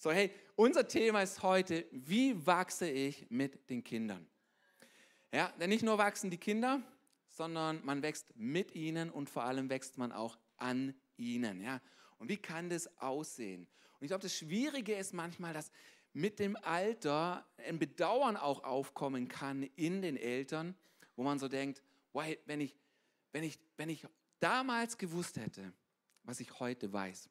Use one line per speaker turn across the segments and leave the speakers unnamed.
So, hey, unser Thema ist heute, wie wachse ich mit den Kindern? Ja, denn nicht nur wachsen die Kinder, sondern man wächst mit ihnen und vor allem wächst man auch an ihnen. Ja, und wie kann das aussehen? Und ich glaube, das Schwierige ist manchmal, dass mit dem Alter ein Bedauern auch aufkommen kann in den Eltern, wo man so denkt, wenn ich, wenn ich, wenn ich damals gewusst hätte, was ich heute weiß,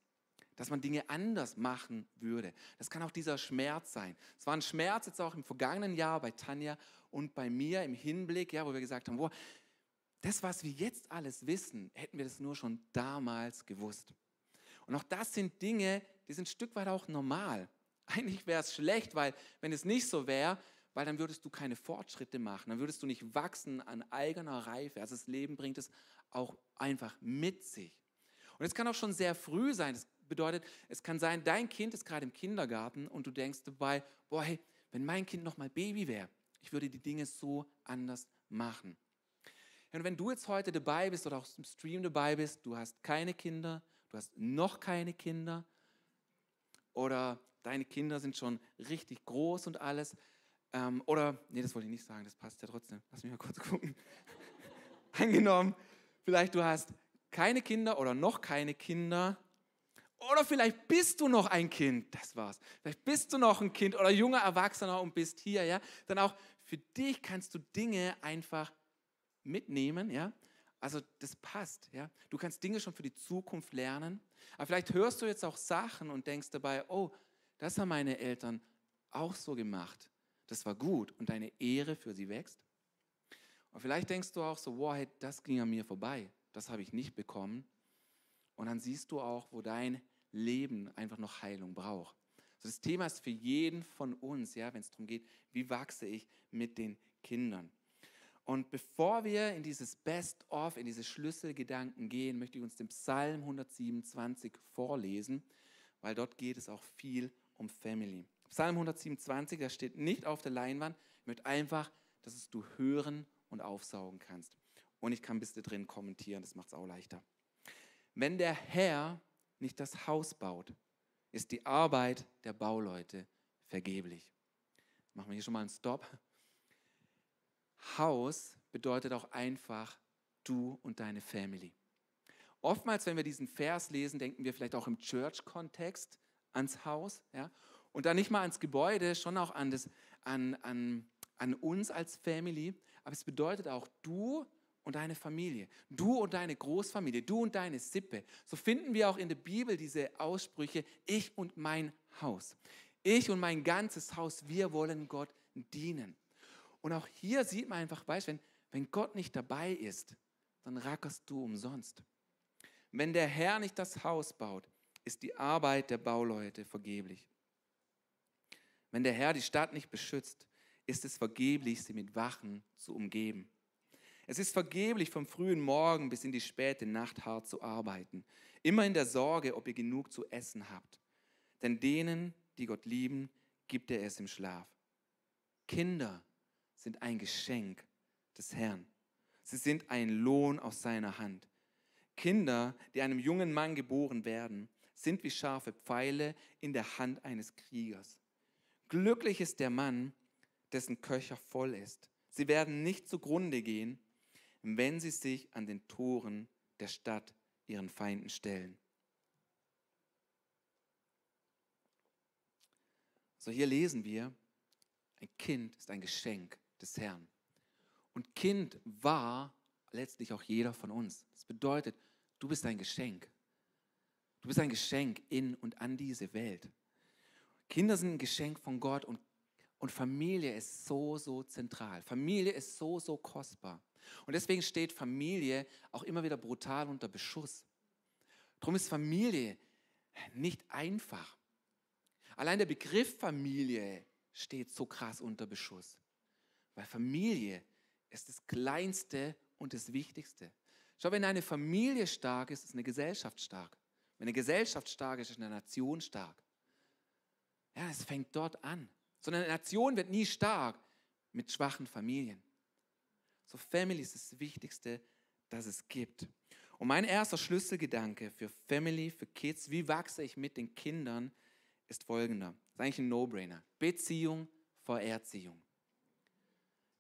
dass man Dinge anders machen würde. Das kann auch dieser Schmerz sein. Es war ein Schmerz jetzt auch im vergangenen Jahr bei Tanja und bei mir im Hinblick, ja, wo wir gesagt haben, boah, das, was wir jetzt alles wissen, hätten wir das nur schon damals gewusst. Und auch das sind Dinge, die sind ein Stück weit auch normal. Eigentlich wäre es schlecht, weil wenn es nicht so wäre, weil dann würdest du keine Fortschritte machen, dann würdest du nicht wachsen an eigener Reife. Also das Leben bringt es auch einfach mit sich. Und es kann auch schon sehr früh sein. Das bedeutet, es kann sein, dein Kind ist gerade im Kindergarten und du denkst dabei, boah, hey, wenn mein Kind noch mal Baby wäre, ich würde die Dinge so anders machen. Und wenn du jetzt heute dabei bist oder auch im Stream dabei bist, du hast keine Kinder, du hast noch keine Kinder oder deine Kinder sind schon richtig groß und alles. Ähm, oder, nee, das wollte ich nicht sagen, das passt ja trotzdem. Lass mich mal kurz gucken. Angenommen, vielleicht du hast keine Kinder oder noch keine Kinder. Oder vielleicht bist du noch ein Kind, das war's. Vielleicht bist du noch ein Kind oder junger Erwachsener und bist hier, ja. Dann auch für dich kannst du Dinge einfach mitnehmen, ja. Also das passt, ja. Du kannst Dinge schon für die Zukunft lernen. Aber vielleicht hörst du jetzt auch Sachen und denkst dabei, oh, das haben meine Eltern auch so gemacht. Das war gut und deine Ehre für sie wächst. Und vielleicht denkst du auch so, wow, hey, das ging an mir vorbei das habe ich nicht bekommen. Und dann siehst du auch, wo dein Leben einfach noch Heilung braucht. Also das Thema ist für jeden von uns, ja, wenn es darum geht, wie wachse ich mit den Kindern. Und bevor wir in dieses Best-of, in diese Schlüsselgedanken gehen, möchte ich uns den Psalm 127 vorlesen, weil dort geht es auch viel um Family. Psalm 127, da steht nicht auf der Leinwand, ich möchte einfach, dass es du hören und aufsaugen kannst. Und ich kann bis da drin kommentieren, das macht es auch leichter. Wenn der Herr nicht das Haus baut, ist die Arbeit der Bauleute vergeblich. Machen wir hier schon mal einen Stop. Haus bedeutet auch einfach du und deine Family. Oftmals, wenn wir diesen Vers lesen, denken wir vielleicht auch im Church-Kontext ans Haus. Ja? Und dann nicht mal ans Gebäude, schon auch an, das, an, an, an uns als Family. Aber es bedeutet auch, du und deine Familie, du und deine Großfamilie, du und deine Sippe. So finden wir auch in der Bibel diese Aussprüche, ich und mein Haus. Ich und mein ganzes Haus, wir wollen Gott dienen. Und auch hier sieht man einfach, weißt, wenn, wenn Gott nicht dabei ist, dann rackerst du umsonst. Wenn der Herr nicht das Haus baut, ist die Arbeit der Bauleute vergeblich. Wenn der Herr die Stadt nicht beschützt, ist es vergeblich, sie mit Wachen zu umgeben. Es ist vergeblich, vom frühen Morgen bis in die späte Nacht hart zu arbeiten, immer in der Sorge, ob ihr genug zu essen habt. Denn denen, die Gott lieben, gibt er es im Schlaf. Kinder sind ein Geschenk des Herrn. Sie sind ein Lohn aus seiner Hand. Kinder, die einem jungen Mann geboren werden, sind wie scharfe Pfeile in der Hand eines Kriegers. Glücklich ist der Mann, dessen Köcher voll ist. Sie werden nicht zugrunde gehen, wenn sie sich an den Toren der Stadt ihren Feinden stellen. So hier lesen wir, ein Kind ist ein Geschenk des Herrn. Und Kind war letztlich auch jeder von uns. Das bedeutet, du bist ein Geschenk. Du bist ein Geschenk in und an diese Welt. Kinder sind ein Geschenk von Gott und, und Familie ist so, so zentral. Familie ist so, so kostbar. Und deswegen steht Familie auch immer wieder brutal unter Beschuss. Darum ist Familie nicht einfach. Allein der Begriff Familie steht so krass unter Beschuss. Weil Familie ist das Kleinste und das Wichtigste. Schau, wenn eine Familie stark ist, ist eine Gesellschaft stark. Wenn eine Gesellschaft stark ist, ist eine Nation stark. Ja, es fängt dort an. So eine Nation wird nie stark mit schwachen Familien. So Family ist das Wichtigste, das es gibt. Und mein erster Schlüsselgedanke für Family, für Kids, wie wachse ich mit den Kindern, ist folgender. Ist eigentlich ein No-Brainer. Beziehung vor Erziehung.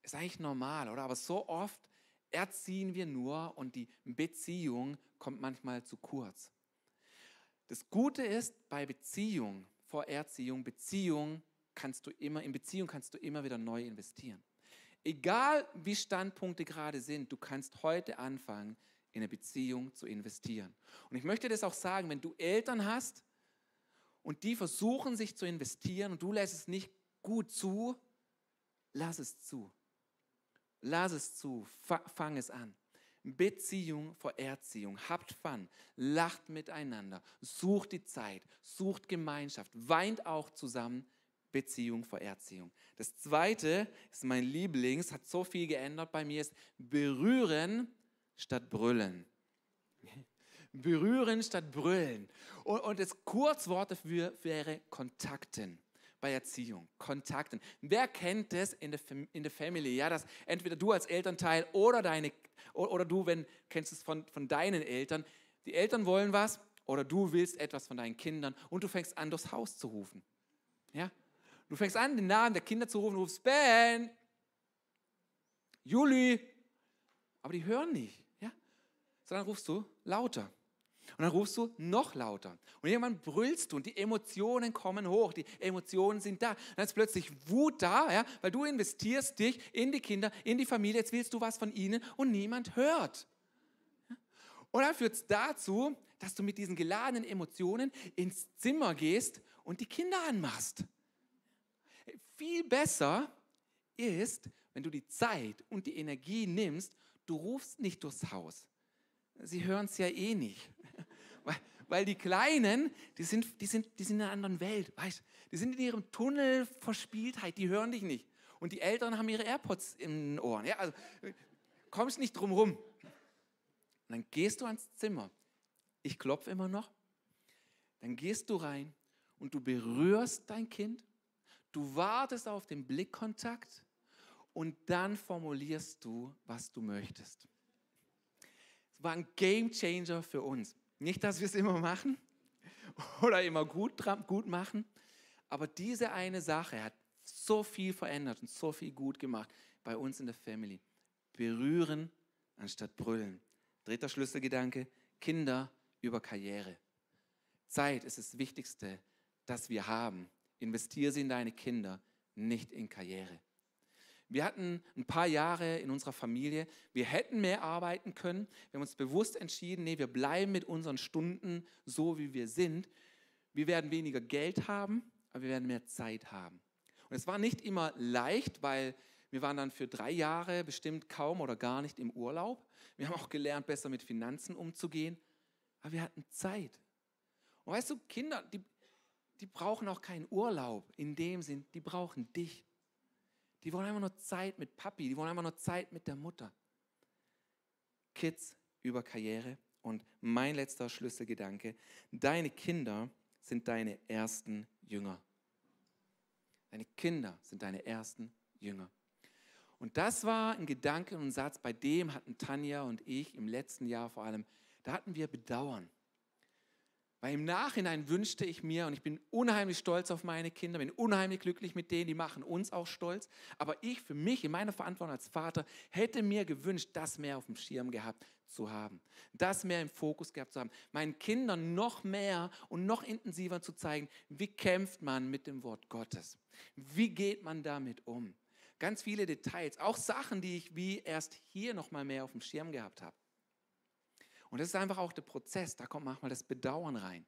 Ist eigentlich normal, oder? Aber so oft erziehen wir nur und die Beziehung kommt manchmal zu kurz. Das Gute ist bei Beziehung vor Erziehung, Beziehung kannst du immer, in Beziehung kannst du immer wieder neu investieren. Egal wie Standpunkte gerade sind, du kannst heute anfangen, in eine Beziehung zu investieren. Und ich möchte das auch sagen, wenn du Eltern hast und die versuchen sich zu investieren und du lässt es nicht gut zu, lass es zu. Lass es zu, fang es an. Beziehung vor Erziehung. Habt Fun, lacht miteinander, sucht die Zeit, sucht Gemeinschaft, weint auch zusammen. Beziehung vor Erziehung. Das zweite ist mein Lieblings, hat so viel geändert bei mir, ist berühren statt brüllen. Berühren statt brüllen. Und, und das Kurzwort dafür wäre Kontakten bei Erziehung, Kontakten. Wer kennt das in der, in der Family? Ja, dass entweder du als Elternteil oder deine oder du, wenn kennst es von, von deinen Eltern, die Eltern wollen was oder du willst etwas von deinen Kindern und du fängst an, durchs Haus zu rufen. Ja? Du fängst an, den Namen der Kinder zu rufen, rufst Ben, Juli, aber die hören nicht. Ja? Sondern rufst du lauter. Und dann rufst du noch lauter. Und irgendwann brüllst du und die Emotionen kommen hoch. Die Emotionen sind da. Dann ist plötzlich Wut da, ja, weil du investierst dich in die Kinder, in die Familie. Jetzt willst du was von ihnen und niemand hört. Und dann führt es dazu, dass du mit diesen geladenen Emotionen ins Zimmer gehst und die Kinder anmachst. Viel besser ist, wenn du die Zeit und die Energie nimmst, du rufst nicht durchs Haus. Sie hören es ja eh nicht. Weil, die Kleinen, die sind, die, sind, die sind in einer anderen Welt, weißt Die sind in ihrem Tunnel Verspieltheit, die hören dich nicht. Und die Eltern haben ihre AirPods in den Ohren. Ja, also kommst nicht drum rum. dann gehst du ans Zimmer. Ich klopfe immer noch. Dann gehst du rein und du berührst dein Kind. Du wartest auf den Blickkontakt und dann formulierst du, was du möchtest. Es war ein Game Changer für uns. Nicht, dass wir es immer machen oder immer gut, gut machen, aber diese eine Sache hat so viel verändert und so viel gut gemacht bei uns in der Family. Berühren anstatt brüllen. Dritter Schlüsselgedanke, Kinder über Karriere. Zeit ist das Wichtigste, das wir haben. Investiere sie in deine Kinder, nicht in Karriere. Wir hatten ein paar Jahre in unserer Familie, wir hätten mehr arbeiten können. Wir haben uns bewusst entschieden, nee, wir bleiben mit unseren Stunden so, wie wir sind. Wir werden weniger Geld haben, aber wir werden mehr Zeit haben. Und es war nicht immer leicht, weil wir waren dann für drei Jahre bestimmt kaum oder gar nicht im Urlaub. Wir haben auch gelernt, besser mit Finanzen umzugehen. Aber wir hatten Zeit. Und weißt du, Kinder, die, die brauchen auch keinen Urlaub in dem Sinn, die brauchen dich. Die wollen einfach nur Zeit mit Papi, die wollen einfach nur Zeit mit der Mutter. Kids über Karriere. Und mein letzter Schlüsselgedanke, deine Kinder sind deine ersten Jünger. Deine Kinder sind deine ersten Jünger. Und das war ein Gedanke und ein Satz, bei dem hatten Tanja und ich im letzten Jahr vor allem, da hatten wir Bedauern. Weil im Nachhinein wünschte ich mir, und ich bin unheimlich stolz auf meine Kinder, bin unheimlich glücklich mit denen, die machen uns auch stolz. Aber ich für mich, in meiner Verantwortung als Vater, hätte mir gewünscht, das mehr auf dem Schirm gehabt zu haben. Das mehr im Fokus gehabt zu haben. Meinen Kindern noch mehr und noch intensiver zu zeigen, wie kämpft man mit dem Wort Gottes? Wie geht man damit um? Ganz viele Details, auch Sachen, die ich wie erst hier noch mal mehr auf dem Schirm gehabt habe. Und das ist einfach auch der Prozess, da kommt manchmal das Bedauern rein.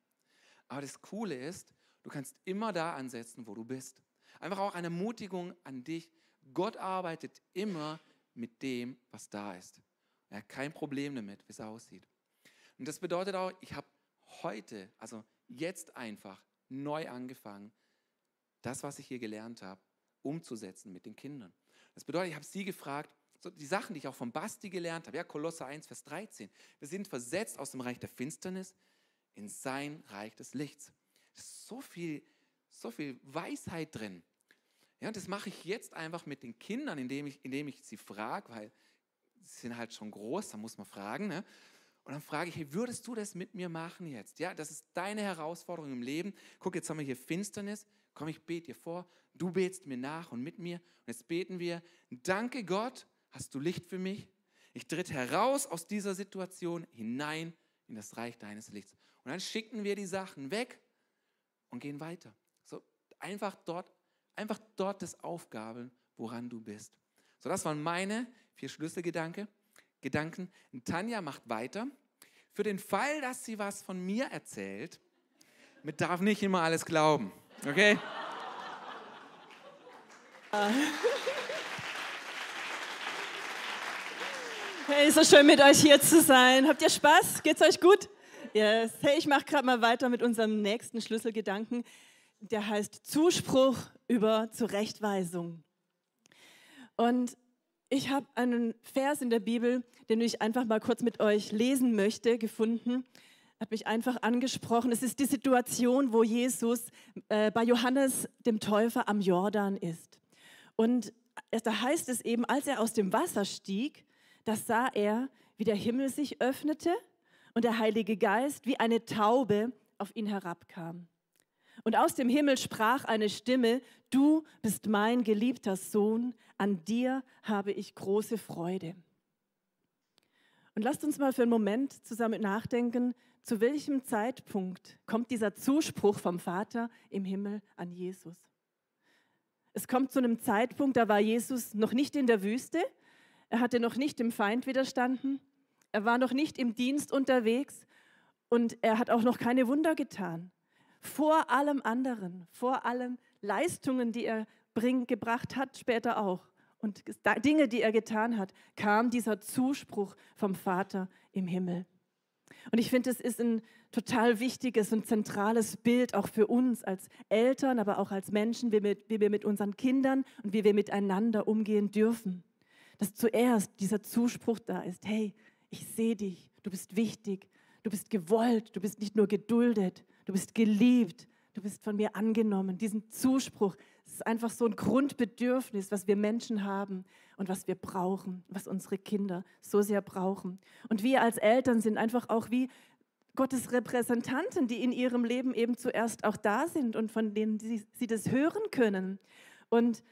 Aber das Coole ist, du kannst immer da ansetzen, wo du bist. Einfach auch eine Ermutigung an dich. Gott arbeitet immer mit dem, was da ist. Er hat kein Problem damit, wie es aussieht. Und das bedeutet auch, ich habe heute, also jetzt einfach neu angefangen, das, was ich hier gelernt habe, umzusetzen mit den Kindern. Das bedeutet, ich habe sie gefragt, so die Sachen, die ich auch von Basti gelernt habe, ja, Kolosser 1, Vers 13. Wir sind versetzt aus dem Reich der Finsternis in sein Reich des Lichts. So viel, so viel Weisheit drin. Ja, und das mache ich jetzt einfach mit den Kindern, indem ich, indem ich sie frage, weil sie sind halt schon groß, da muss man fragen. Ne? Und dann frage ich, hey, würdest du das mit mir machen jetzt? Ja, das ist deine Herausforderung im Leben. Guck, jetzt haben wir hier Finsternis. Komm, ich bete dir vor. Du betest mir nach und mit mir. Und jetzt beten wir, danke Gott, hast du Licht für mich. Ich tritt heraus aus dieser Situation hinein in das Reich deines Lichts. Und dann schicken wir die Sachen weg und gehen weiter. So einfach dort, einfach dort das Aufgaben, woran du bist. So, das waren meine vier Schlüsselgedanken. Gedanken. Tanja macht weiter. Für den Fall, dass sie was von mir erzählt, mit darf nicht immer alles glauben. Okay?
Hey, so schön mit euch hier zu sein. Habt ihr Spaß? Geht's euch gut? Yes. Hey, ich mache gerade mal weiter mit unserem nächsten Schlüsselgedanken. Der heißt Zuspruch über Zurechtweisung. Und ich habe einen Vers in der Bibel, den ich einfach mal kurz mit euch lesen möchte, gefunden. Hat mich einfach angesprochen. Es ist die Situation, wo Jesus äh, bei Johannes dem Täufer am Jordan ist. Und da heißt es eben, als er aus dem Wasser stieg, da sah er, wie der Himmel sich öffnete und der Heilige Geist wie eine Taube auf ihn herabkam. Und aus dem Himmel sprach eine Stimme, du bist mein geliebter Sohn, an dir habe ich große Freude. Und lasst uns mal für einen Moment zusammen nachdenken, zu welchem Zeitpunkt kommt dieser Zuspruch vom Vater im Himmel an Jesus? Es kommt zu einem Zeitpunkt, da war Jesus noch nicht in der Wüste, er hatte noch nicht dem Feind widerstanden, er war noch nicht im Dienst unterwegs und er hat auch noch keine Wunder getan. Vor allem anderen, vor allem Leistungen, die er bring, gebracht hat, später auch. Und Dinge, die er getan hat, kam dieser Zuspruch vom Vater im Himmel. Und ich finde, es ist ein total wichtiges und zentrales Bild auch für uns als Eltern, aber auch als Menschen, wie wir, wie wir mit unseren Kindern und wie wir miteinander umgehen dürfen. Dass zuerst dieser Zuspruch da ist, hey, ich sehe dich, du bist wichtig, du bist gewollt, du bist nicht nur geduldet, du bist geliebt, du bist von mir angenommen. Diesen Zuspruch, ist einfach so ein Grundbedürfnis, was wir Menschen haben und was wir brauchen, was unsere Kinder so sehr brauchen. Und wir als Eltern sind einfach auch wie Gottes Repräsentanten, die in ihrem Leben eben zuerst auch da sind und von denen sie, sie das hören können. Und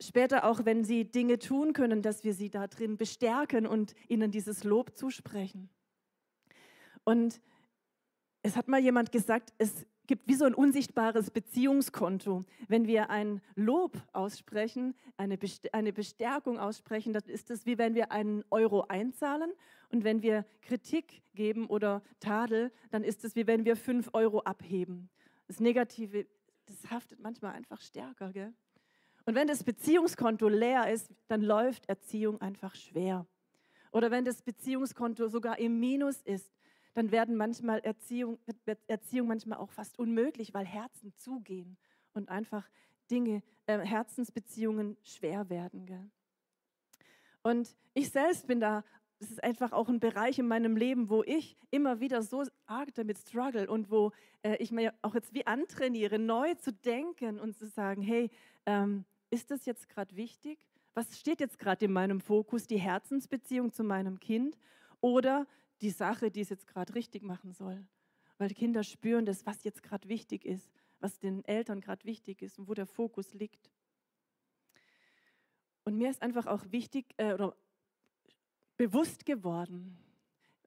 später auch, wenn sie Dinge tun können, dass wir sie da drin bestärken und ihnen dieses Lob zusprechen. Und es hat mal jemand gesagt, es gibt wie so ein unsichtbares Beziehungskonto. Wenn wir ein Lob aussprechen, eine, eine Bestärkung aussprechen, dann ist es wie wenn wir einen Euro einzahlen. Und wenn wir Kritik geben oder Tadel, dann ist es wie wenn wir fünf Euro abheben. Das Negative, das haftet manchmal einfach stärker. Gell? Und wenn das Beziehungskonto leer ist, dann läuft Erziehung einfach schwer. Oder wenn das Beziehungskonto sogar im Minus ist, dann werden manchmal Erziehung, Erziehung manchmal auch fast unmöglich, weil Herzen zugehen und einfach Dinge, äh, Herzensbeziehungen schwer werden. Gell? Und ich selbst bin da, es ist einfach auch ein Bereich in meinem Leben, wo ich immer wieder so arg damit struggle und wo äh, ich mir auch jetzt wie antrainiere, neu zu denken und zu sagen, hey, ähm, ist das jetzt gerade wichtig? Was steht jetzt gerade in meinem Fokus? Die Herzensbeziehung zu meinem Kind oder die Sache, die es jetzt gerade richtig machen soll. Weil Kinder spüren das, was jetzt gerade wichtig ist, was den Eltern gerade wichtig ist und wo der Fokus liegt. Und mir ist einfach auch wichtig äh, oder bewusst geworden,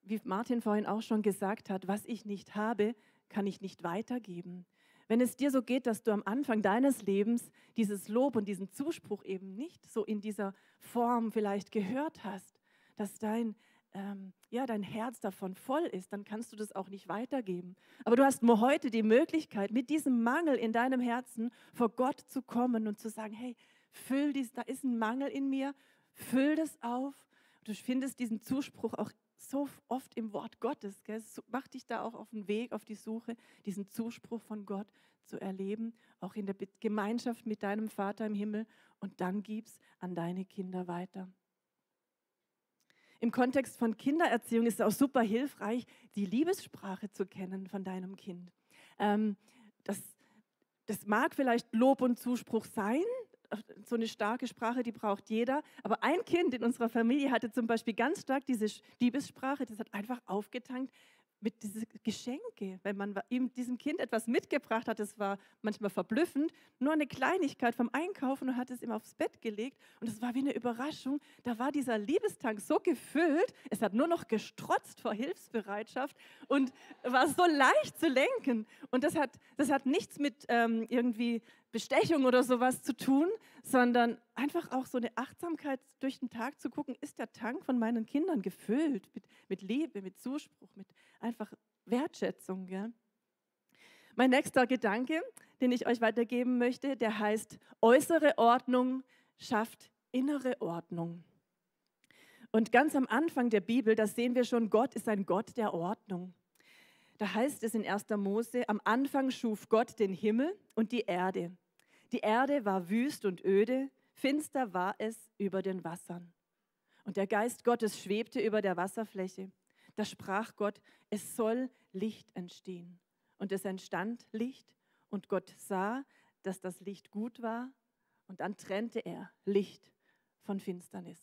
wie Martin vorhin auch schon gesagt hat, was ich nicht habe, kann ich nicht weitergeben. Wenn es dir so geht, dass du am Anfang deines Lebens dieses Lob und diesen Zuspruch eben nicht so in dieser Form vielleicht gehört hast, dass dein ähm, ja, dein Herz davon voll ist, dann kannst du das auch nicht weitergeben. Aber du hast nur heute die Möglichkeit, mit diesem Mangel in deinem Herzen vor Gott zu kommen und zu sagen, hey, füll dies, da ist ein Mangel in mir, füll das auf. Du findest diesen Zuspruch auch so oft im Wort Gottes. Gell? Mach dich da auch auf den Weg, auf die Suche, diesen Zuspruch von Gott zu erleben, auch in der Gemeinschaft mit deinem Vater im Himmel und dann gib's an deine Kinder weiter. Im Kontext von Kindererziehung ist es auch super hilfreich, die Liebessprache zu kennen von deinem Kind. Ähm, das, das mag vielleicht Lob und Zuspruch sein, so eine starke Sprache, die braucht jeder. Aber ein Kind in unserer Familie hatte zum Beispiel ganz stark diese Liebessprache, das hat einfach aufgetankt mit diesen Geschenke, wenn man ihm diesem Kind etwas mitgebracht hat, das war manchmal verblüffend, nur eine Kleinigkeit vom Einkaufen und hat es ihm aufs Bett gelegt und es war wie eine Überraschung. Da war dieser Liebestank so gefüllt, es hat nur noch gestrotzt vor Hilfsbereitschaft und war so leicht zu lenken. Und das hat, das hat nichts mit ähm, irgendwie Bestechung oder sowas zu tun, sondern einfach auch so eine Achtsamkeit durch den Tag zu gucken, ist der Tank von meinen Kindern gefüllt mit, mit Liebe, mit Zuspruch, mit einfach Wertschätzung. Ja? Mein nächster Gedanke, den ich euch weitergeben möchte, der heißt, äußere Ordnung schafft innere Ordnung. Und ganz am Anfang der Bibel, da sehen wir schon, Gott ist ein Gott der Ordnung. Da heißt es in 1. Mose, am Anfang schuf Gott den Himmel und die Erde. Die Erde war wüst und öde, finster war es über den Wassern. Und der Geist Gottes schwebte über der Wasserfläche. Da sprach Gott, es soll Licht entstehen. Und es entstand Licht und Gott sah, dass das Licht gut war und dann trennte er Licht von Finsternis.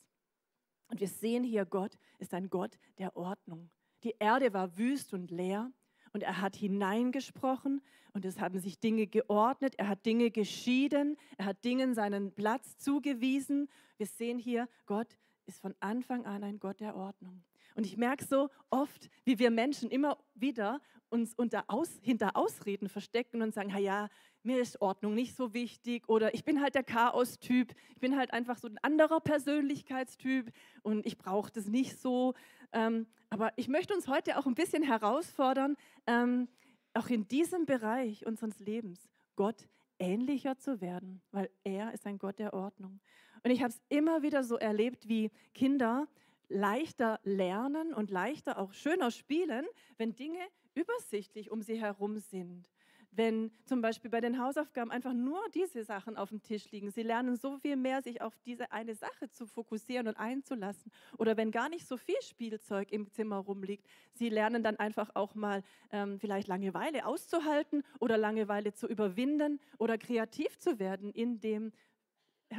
Und wir sehen hier, Gott ist ein Gott der Ordnung. Die Erde war wüst und leer und er hat hineingesprochen und es haben sich Dinge geordnet, er hat Dinge geschieden, er hat Dingen seinen Platz zugewiesen. Wir sehen hier, Gott ist von Anfang an ein Gott der Ordnung. Und ich merke so oft, wie wir Menschen immer wieder uns unter Aus, hinter Ausreden verstecken und sagen, ja, mir ist Ordnung nicht so wichtig oder ich bin halt der Chaos-Typ, ich bin halt einfach so ein anderer Persönlichkeitstyp und ich brauche das nicht so. Ähm, aber ich möchte uns heute auch ein bisschen herausfordern, ähm, auch in diesem Bereich unseres Lebens Gott ähnlicher zu werden, weil er ist ein Gott der Ordnung. Und ich habe es immer wieder so erlebt, wie Kinder leichter lernen und leichter auch schöner spielen, wenn Dinge übersichtlich um sie herum sind. Wenn zum Beispiel bei den Hausaufgaben einfach nur diese Sachen auf dem Tisch liegen. Sie lernen so viel mehr, sich auf diese eine Sache zu fokussieren und einzulassen. Oder wenn gar nicht so viel Spielzeug im Zimmer rumliegt. Sie lernen dann einfach auch mal ähm, vielleicht Langeweile auszuhalten oder Langeweile zu überwinden oder kreativ zu werden in, dem,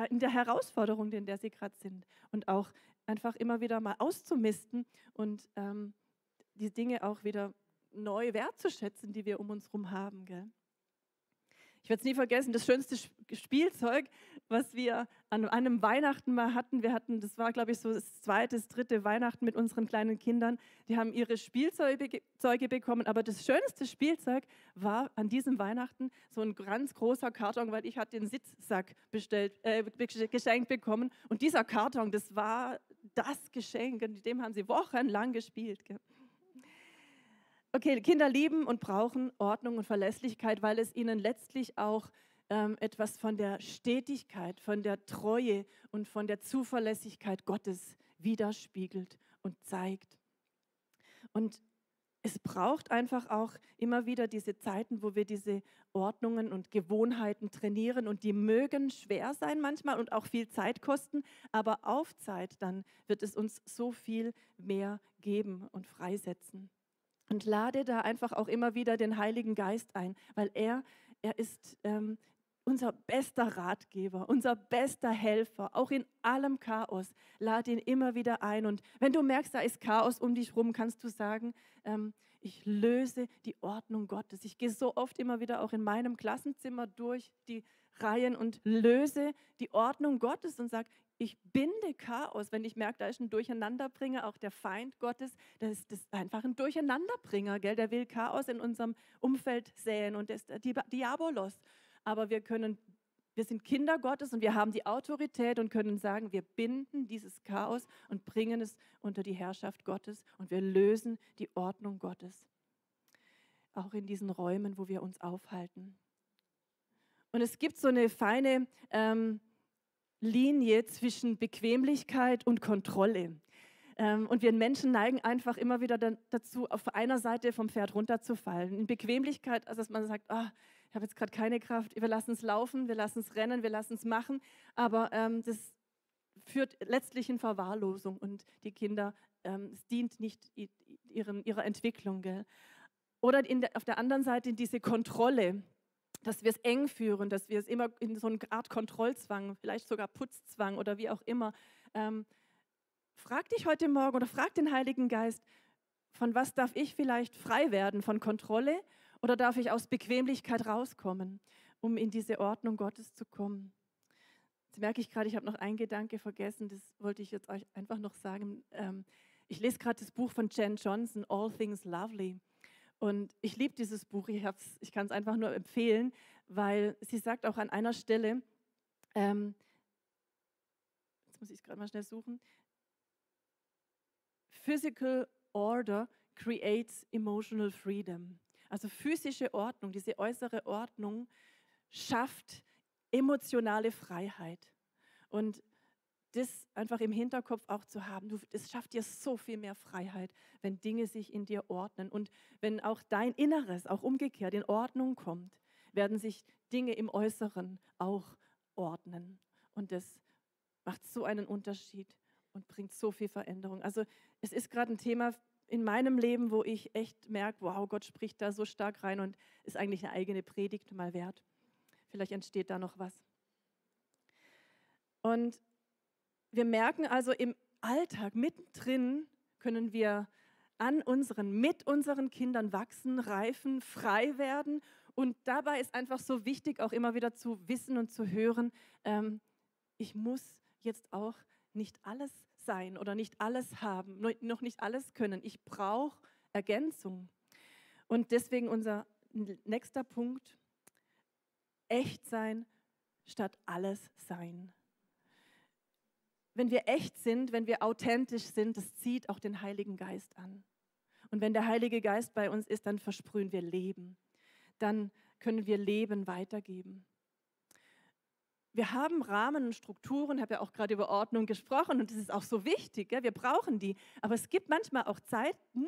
in der Herausforderung, in der sie gerade sind. Und auch einfach immer wieder mal auszumisten und ähm, die Dinge auch wieder neu wertzuschätzen, die wir um uns herum haben. Gell? Ich werde es nie vergessen, das schönste Spielzeug, was wir an einem Weihnachten mal hatten. Wir hatten, das war, glaube ich, so das zweite, dritte Weihnachten mit unseren kleinen Kindern. Die haben ihre Spielzeuge bekommen, aber das schönste Spielzeug war an diesem Weihnachten so ein ganz großer Karton, weil ich hatte den Sitzsack bestellt, äh, geschenkt bekommen. Und dieser Karton, das war das Geschenk, und mit dem haben sie wochenlang gespielt. Gell? Okay, Kinder lieben und brauchen Ordnung und Verlässlichkeit, weil es ihnen letztlich auch ähm, etwas von der Stetigkeit, von der Treue und von der Zuverlässigkeit Gottes widerspiegelt und zeigt. Und es braucht einfach auch immer wieder diese Zeiten, wo wir diese Ordnungen und Gewohnheiten trainieren und die mögen schwer sein manchmal und auch viel Zeit kosten, aber auf Zeit dann wird es uns so viel mehr geben und freisetzen. Und lade da einfach auch immer wieder den Heiligen Geist ein, weil er, er ist ähm, unser bester Ratgeber, unser bester Helfer, auch in allem Chaos. Lade ihn immer wieder ein. Und wenn du merkst, da ist Chaos um dich rum, kannst du sagen, ähm, ich löse die Ordnung Gottes. Ich gehe so oft immer wieder auch in meinem Klassenzimmer durch die Reihen und löse die Ordnung Gottes und sage, ich binde Chaos, wenn ich merke, da ist ein Durcheinanderbringer, auch der Feind Gottes, das ist, das einfach ein Durcheinanderbringer, gell? der will Chaos in unserem Umfeld säen und das ist der Diabolos. Aber wir können, wir sind Kinder Gottes und wir haben die Autorität und können sagen, wir binden dieses Chaos und bringen es unter die Herrschaft Gottes und wir lösen die Ordnung Gottes. Auch in diesen Räumen, wo wir uns aufhalten. Und es gibt so eine feine ähm, Linie zwischen Bequemlichkeit und Kontrolle. Ähm, und wir Menschen neigen einfach immer wieder dazu, auf einer Seite vom Pferd runterzufallen. In Bequemlichkeit, also dass man sagt, oh, ich habe jetzt gerade keine Kraft, wir lassen es laufen, wir lassen es rennen, wir lassen es machen. Aber ähm, das führt letztlich in Verwahrlosung und die Kinder, ähm, es dient nicht ihren, ihrer Entwicklung. Gell? Oder der, auf der anderen Seite in diese Kontrolle dass wir es eng führen, dass wir es immer in so eine Art Kontrollzwang, vielleicht sogar Putzzwang oder wie auch immer. Ähm, frag dich heute Morgen oder frag den Heiligen Geist, von was darf ich vielleicht frei werden? Von Kontrolle oder darf ich aus Bequemlichkeit rauskommen, um in diese Ordnung Gottes zu kommen? Jetzt merke ich gerade, ich habe noch einen Gedanke vergessen, das wollte ich jetzt euch einfach noch sagen. Ähm, ich lese gerade das Buch von Jen Johnson, All Things Lovely. Und ich liebe dieses Buch, ich, ich kann es einfach nur empfehlen, weil sie sagt auch an einer Stelle, ähm, jetzt muss ich es gerade mal schnell suchen, Physical Order creates emotional freedom. Also physische Ordnung, diese äußere Ordnung schafft emotionale Freiheit. Und das einfach im Hinterkopf auch zu haben, es schafft dir so viel mehr Freiheit, wenn Dinge sich in dir ordnen. Und wenn auch dein Inneres, auch umgekehrt, in Ordnung kommt, werden sich Dinge im Äußeren auch ordnen. Und das macht so einen Unterschied und bringt so viel Veränderung. Also es ist gerade ein Thema in meinem Leben, wo ich echt merke, wow, Gott spricht da so stark rein und ist eigentlich eine eigene Predigt mal wert. Vielleicht entsteht da noch was. Und wir merken also im Alltag, mittendrin können wir an unseren, mit unseren Kindern wachsen, reifen, frei werden. Und dabei ist einfach so wichtig, auch immer wieder zu wissen und zu hören, ähm, ich muss jetzt auch nicht alles sein oder nicht alles haben, noch nicht alles können. Ich brauche Ergänzung. Und deswegen unser nächster Punkt, echt sein statt alles sein. Wenn wir echt sind, wenn wir authentisch sind, das zieht auch den Heiligen Geist an. Und wenn der Heilige Geist bei uns ist, dann versprühen wir Leben. Dann können wir Leben weitergeben. Wir haben Rahmen und Strukturen, habe ja auch gerade über Ordnung gesprochen und das ist auch so wichtig, wir brauchen die. Aber es gibt manchmal auch Zeiten,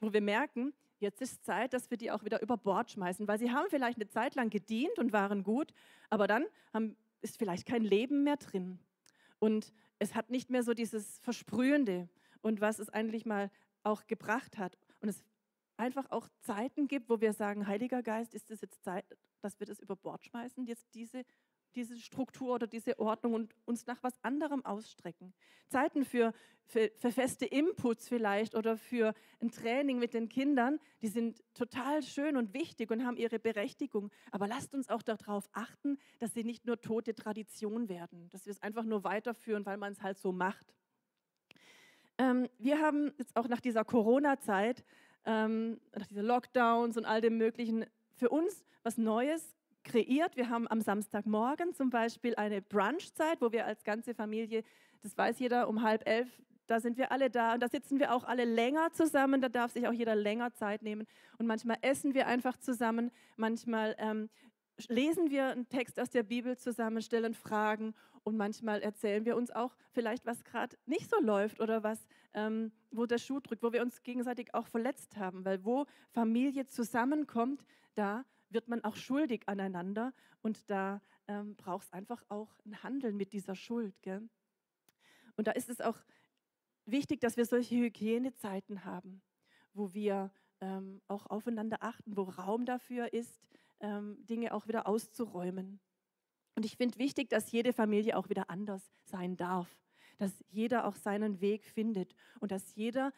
wo wir merken, jetzt ist Zeit, dass wir die auch wieder über Bord schmeißen, weil sie haben vielleicht eine Zeit lang gedient und waren gut, aber dann haben, ist vielleicht kein Leben mehr drin. Und es hat nicht mehr so dieses Versprühende und was es eigentlich mal auch gebracht hat. Und es einfach auch Zeiten gibt, wo wir sagen, Heiliger Geist, ist es jetzt Zeit, dass wir das über Bord schmeißen, jetzt diese diese Struktur oder diese Ordnung und uns nach was anderem ausstrecken. Zeiten für, für, für, feste Inputs vielleicht oder für ein Training mit den Kindern, die sind total schön und wichtig und haben ihre Berechtigung. Aber lasst uns auch darauf achten, dass sie nicht nur tote Tradition werden, dass wir es einfach nur weiterführen, weil man es halt so macht. Ähm, wir haben jetzt auch nach dieser Corona-Zeit, ähm, nach diesen Lockdowns und all dem Möglichen, für uns was Neues kreiert. Wir haben am Samstagmorgen zum Beispiel eine Brunchzeit, wo wir als ganze Familie, das weiß jeder, um halb elf, da sind wir alle da und da sitzen wir auch alle länger zusammen. Da darf sich auch jeder länger Zeit nehmen. Und manchmal essen wir einfach zusammen, manchmal ähm, lesen wir einen Text aus der Bibel zusammen, stellen Fragen und manchmal erzählen wir uns auch vielleicht, was gerade nicht so läuft oder was, ähm, wo der Schuh drückt, wo wir uns gegenseitig auch verletzt haben. Weil wo Familie zusammenkommt, da wird man auch schuldig aneinander und da ähm, braucht es einfach auch ein Handeln mit dieser Schuld. Gell? Und da ist es auch wichtig, dass wir solche Hygienezeiten haben, wo wir ähm, auch aufeinander achten, wo Raum dafür ist, ähm, Dinge auch wieder auszuräumen. Und ich finde wichtig, dass jede Familie auch wieder anders sein darf, dass jeder auch seinen Weg findet und dass jeder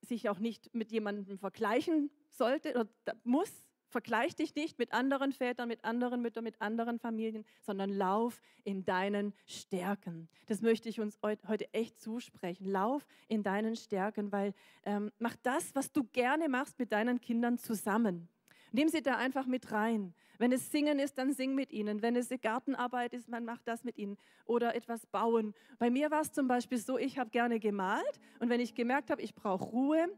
sich auch nicht mit jemandem vergleichen sollte oder muss, Vergleich dich nicht mit anderen Vätern, mit anderen Müttern, mit anderen Familien, sondern lauf in deinen Stärken. Das möchte ich uns heute echt zusprechen. Lauf in deinen Stärken, weil ähm, mach das, was du gerne machst mit deinen Kindern zusammen. Nimm sie da einfach mit rein. Wenn es Singen ist, dann sing mit ihnen. Wenn es Gartenarbeit ist, man macht das mit ihnen. Oder etwas bauen. Bei mir war es zum Beispiel so, ich habe gerne gemalt. Und wenn ich gemerkt habe, ich brauche Ruhe,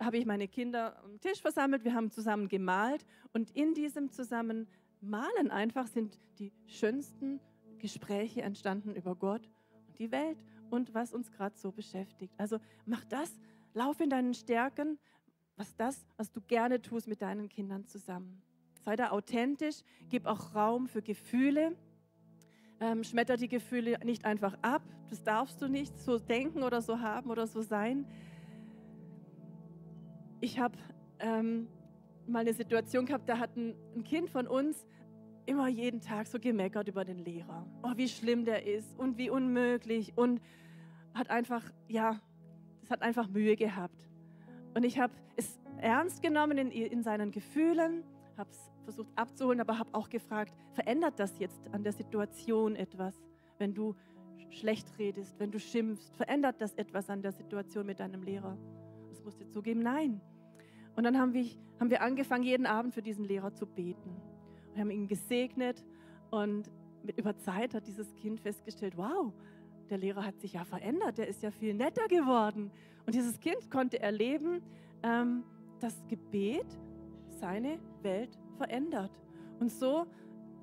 habe ich meine Kinder am Tisch versammelt, wir haben zusammen gemalt und in diesem Zusammenmalen einfach sind die schönsten Gespräche entstanden über Gott und die Welt und was uns gerade so beschäftigt. Also mach das, lauf in deinen Stärken, was das, was du gerne tust mit deinen Kindern zusammen. Sei da authentisch, gib auch Raum für Gefühle. Ähm, schmetter die Gefühle nicht einfach ab, das darfst du nicht so denken oder so haben oder so sein, ich habe ähm, mal eine Situation gehabt, da hat ein, ein Kind von uns immer jeden Tag so gemeckert über den Lehrer. Oh, wie schlimm der ist und wie unmöglich und hat einfach, ja, es hat einfach Mühe gehabt. Und ich habe es ernst genommen in, in seinen Gefühlen, habe es versucht abzuholen, aber habe auch gefragt, verändert das jetzt an der Situation etwas, wenn du schlecht redest, wenn du schimpfst, verändert das etwas an der Situation mit deinem Lehrer? Das musste zugeben, nein. Und dann haben wir, haben wir angefangen, jeden Abend für diesen Lehrer zu beten. Wir haben ihn gesegnet und mit über Zeit hat dieses Kind festgestellt, wow, der Lehrer hat sich ja verändert, der ist ja viel netter geworden. Und dieses Kind konnte erleben, ähm, dass Gebet seine Welt verändert. Und so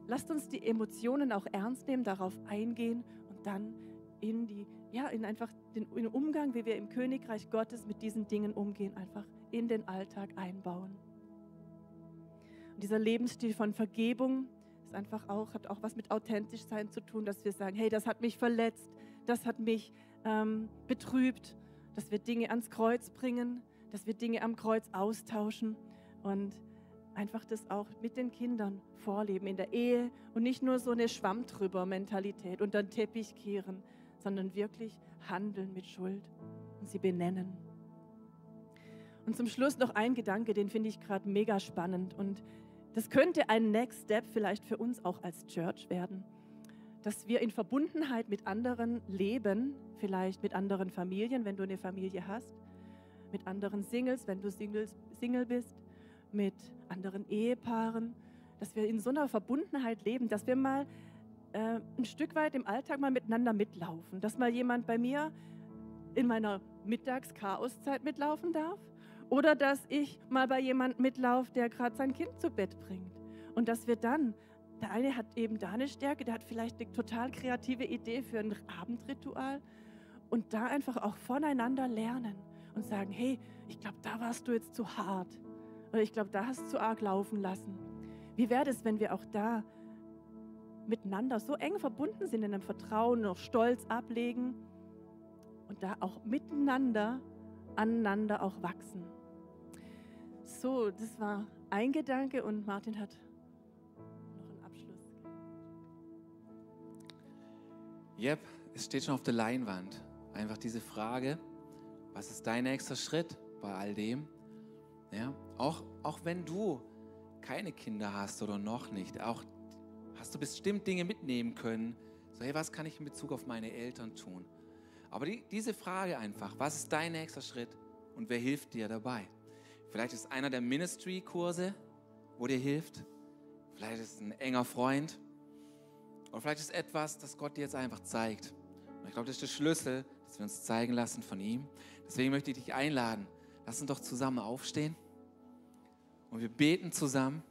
lasst uns die Emotionen auch ernst nehmen, darauf eingehen und dann in die, ja, in einfach den, in Umgang, wie wir im Königreich Gottes mit diesen Dingen umgehen, einfach in den Alltag einbauen. Und dieser Lebensstil von Vergebung ist einfach auch, hat auch was mit authentisch sein zu tun, dass wir sagen, hey, das hat mich verletzt, das hat mich ähm, betrübt, dass wir Dinge ans Kreuz bringen, dass wir Dinge am Kreuz austauschen und einfach das auch mit den Kindern vorleben in der Ehe und nicht nur so eine Schwamm drüber Mentalität unter den Teppich kehren, sondern wirklich handeln mit Schuld und sie benennen. Und zum Schluss noch ein Gedanke, den finde ich gerade mega spannend und das könnte ein Next Step vielleicht für uns auch als Church werden, dass wir in Verbundenheit mit anderen leben, vielleicht mit anderen Familien, wenn du eine Familie hast, mit anderen Singles, wenn du Singles, Single bist, mit anderen Ehepaaren, dass wir in so einer Verbundenheit leben, dass wir mal äh, ein Stück weit im Alltag mal miteinander mitlaufen, dass mal jemand bei mir in meiner Mittagschaoszeit mitlaufen darf. Oder dass ich mal bei jemandem mitlaufe, der gerade sein Kind zu Bett bringt. Und dass wir dann der eine hat eben da eine Stärke, der hat vielleicht eine total kreative Idee für ein Abendritual. Und da einfach auch voneinander lernen und sagen, hey, ich glaube, da warst du jetzt zu hart. Oder ich glaube, da hast du zu arg laufen lassen. Wie wäre es, wenn wir auch da miteinander so eng verbunden sind in einem Vertrauen, noch Stolz ablegen und da auch miteinander, aneinander auch wachsen. So, das war ein Gedanke und Martin hat noch einen Abschluss.
Yep, es steht schon auf der Leinwand. Einfach diese Frage, was ist dein nächster Schritt bei all dem? Ja, auch, auch wenn du keine Kinder hast oder noch nicht, auch hast du bestimmt Dinge mitnehmen können. So, hey, was kann ich in Bezug auf meine Eltern tun? Aber die, diese Frage einfach, was ist dein nächster Schritt und wer hilft dir dabei? Vielleicht ist einer der Ministry-Kurse, wo dir hilft. Vielleicht ist ein enger Freund. Oder vielleicht ist etwas, das Gott dir jetzt einfach zeigt. Und ich glaube, das ist der Schlüssel, dass wir uns zeigen lassen von ihm. Deswegen möchte ich dich einladen. Lass uns doch zusammen aufstehen. Und wir beten zusammen.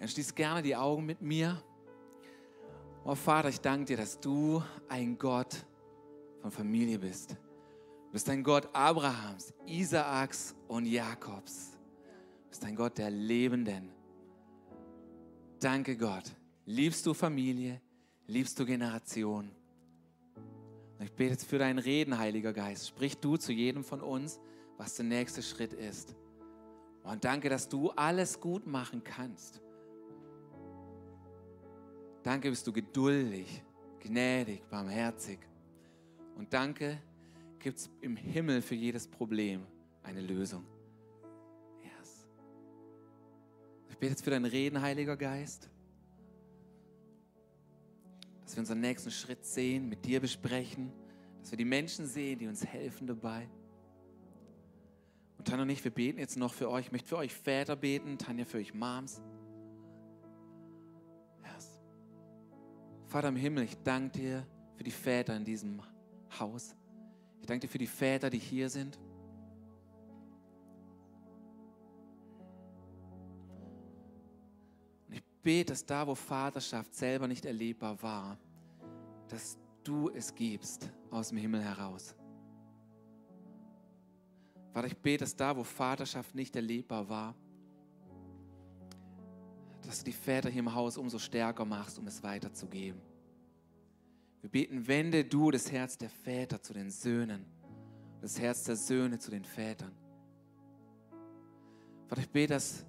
Dann schließ gerne die Augen mit mir. Oh Vater, ich danke dir, dass du ein Gott von Familie bist. Du bist ein Gott Abrahams, Isaaks und Jakobs. Du bist ein Gott der Lebenden. Danke Gott. Liebst du Familie? Liebst du Generation? Ich bete jetzt für deinen Reden, Heiliger Geist. Sprich du zu jedem von uns, was der nächste Schritt ist. Und danke, dass du alles gut machen kannst. Danke, bist du geduldig, gnädig, barmherzig. Und danke, gibt es im Himmel für jedes Problem eine Lösung. Yes. Ich bete jetzt für dein Reden, Heiliger Geist, dass wir unseren nächsten Schritt sehen, mit dir besprechen, dass wir die Menschen sehen, die uns helfen dabei. Und Tanja und ich, wir beten jetzt noch für euch. Ich möchte für euch Väter beten, Tanja für euch Moms. Vater im Himmel, ich danke dir für die Väter in diesem Haus. Ich danke dir für die Väter, die hier sind. Und ich bete, dass da, wo Vaterschaft selber nicht erlebbar war, dass du es gibst aus dem Himmel heraus. Vater, ich bete, dass da, wo Vaterschaft nicht erlebbar war, dass du die Väter hier im Haus umso stärker machst, um es weiterzugeben. Wir beten, wende du das Herz der Väter zu den Söhnen, das Herz der Söhne zu den Vätern. Vater, ich bete, dass,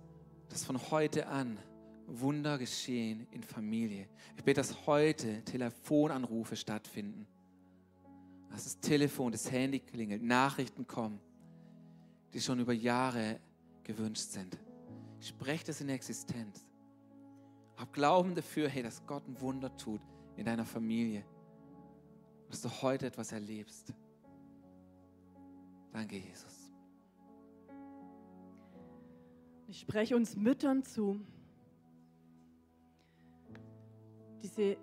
dass von heute an Wunder geschehen in Familie. Ich bete, dass heute Telefonanrufe stattfinden. Dass das Telefon, das Handy klingelt, Nachrichten kommen, die schon über Jahre gewünscht sind. Ich spreche das in Existenz. Hab Glauben dafür, hey, dass Gott ein Wunder tut in deiner Familie. Dass du heute etwas erlebst. Danke, Jesus.
Ich spreche uns Müttern zu. Diese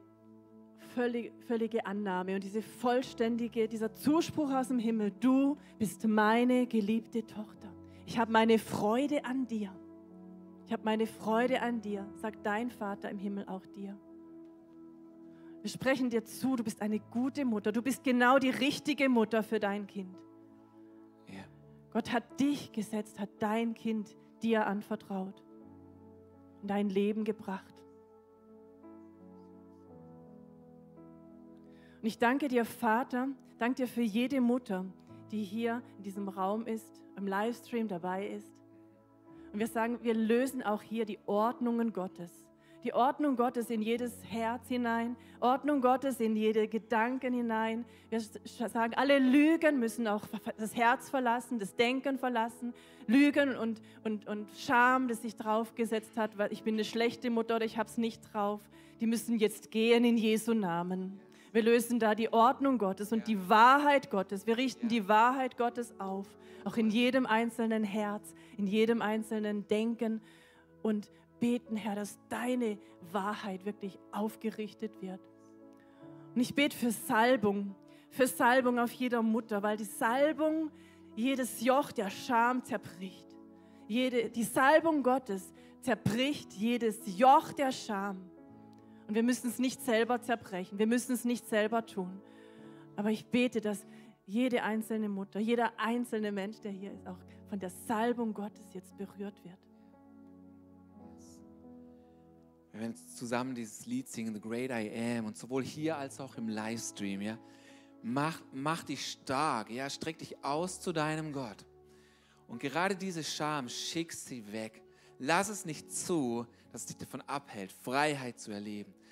völlig, völlige Annahme und diese vollständige, dieser Zuspruch aus dem Himmel. Du bist meine geliebte Tochter. Ich habe meine Freude an dir. Ich habe meine Freude an dir, sagt dein Vater im Himmel auch dir. Wir sprechen dir zu, du bist eine gute Mutter. Du bist genau die richtige Mutter für dein Kind.
Ja.
Gott hat dich gesetzt, hat dein Kind dir anvertraut und dein Leben gebracht. Und ich danke dir, Vater, danke dir für jede Mutter, die hier in diesem Raum ist, im Livestream dabei ist. Und wir sagen, wir lösen auch hier die Ordnungen Gottes. Die Ordnung Gottes in jedes Herz hinein, Ordnung Gottes in jede Gedanken hinein. Wir sagen, alle Lügen müssen auch das Herz verlassen, das Denken verlassen. Lügen und, und, und Scham, das sich draufgesetzt hat, weil ich bin eine schlechte Mutter oder ich habe es nicht drauf, die müssen jetzt gehen in Jesu Namen. Wir lösen da die Ordnung Gottes und die Wahrheit Gottes. Wir richten die Wahrheit Gottes auf, auch in jedem einzelnen Herz, in jedem einzelnen Denken und beten, Herr, dass deine Wahrheit wirklich aufgerichtet wird. Und ich bete für Salbung, für Salbung auf jeder Mutter, weil die Salbung jedes Joch der Scham zerbricht. Jede, die Salbung Gottes zerbricht jedes Joch der Scham. Und wir müssen es nicht selber zerbrechen, wir müssen es nicht selber tun. Aber ich bete, dass jede einzelne Mutter, jeder einzelne Mensch, der hier ist, auch von der Salbung Gottes jetzt berührt wird.
Wir werden zusammen dieses Lied singen, The Great I Am, und sowohl hier als auch im Livestream, ja. Mach, mach dich stark, ja, streck dich aus zu deinem Gott. Und gerade diese Scham, schick sie weg. Lass es nicht zu, dass es dich davon abhält, Freiheit zu erleben,